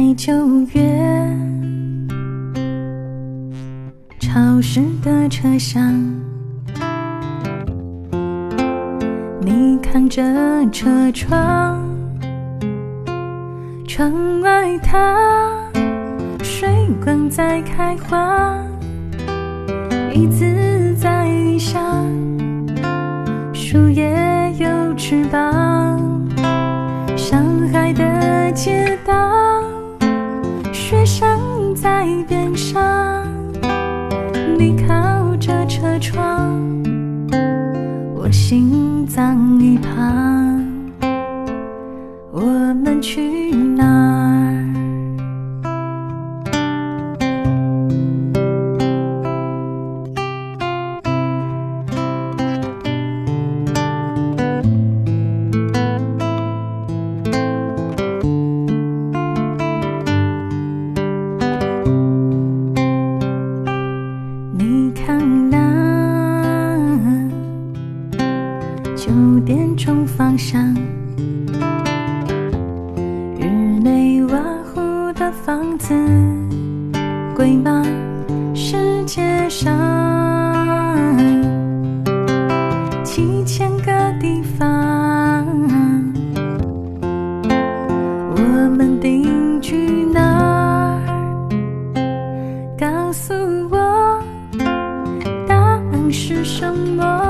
在九月，潮湿的车厢，你看着车窗，窗外它水管在开花，椅子在雨下，树叶有翅膀，上海的街道，你边上，你靠着车窗，我心脏一旁，我们去哪钟方向，日内瓦湖的房子贵吗？世界上七千个地方，我们定居哪儿？告诉我。答案是什么？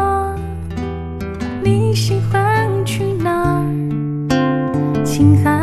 青海。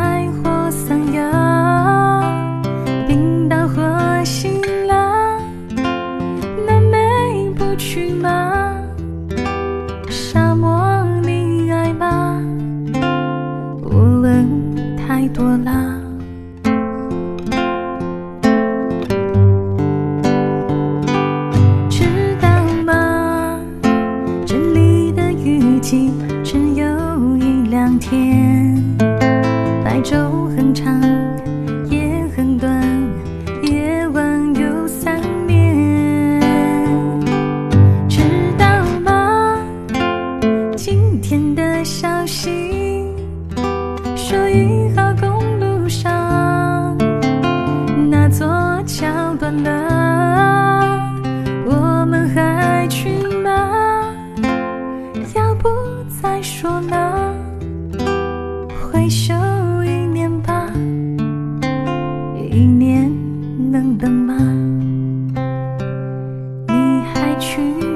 说一号公路上那座桥断了，我们还去吗？要不再说呢？回首一年吧，一年能等吗？你还去吗？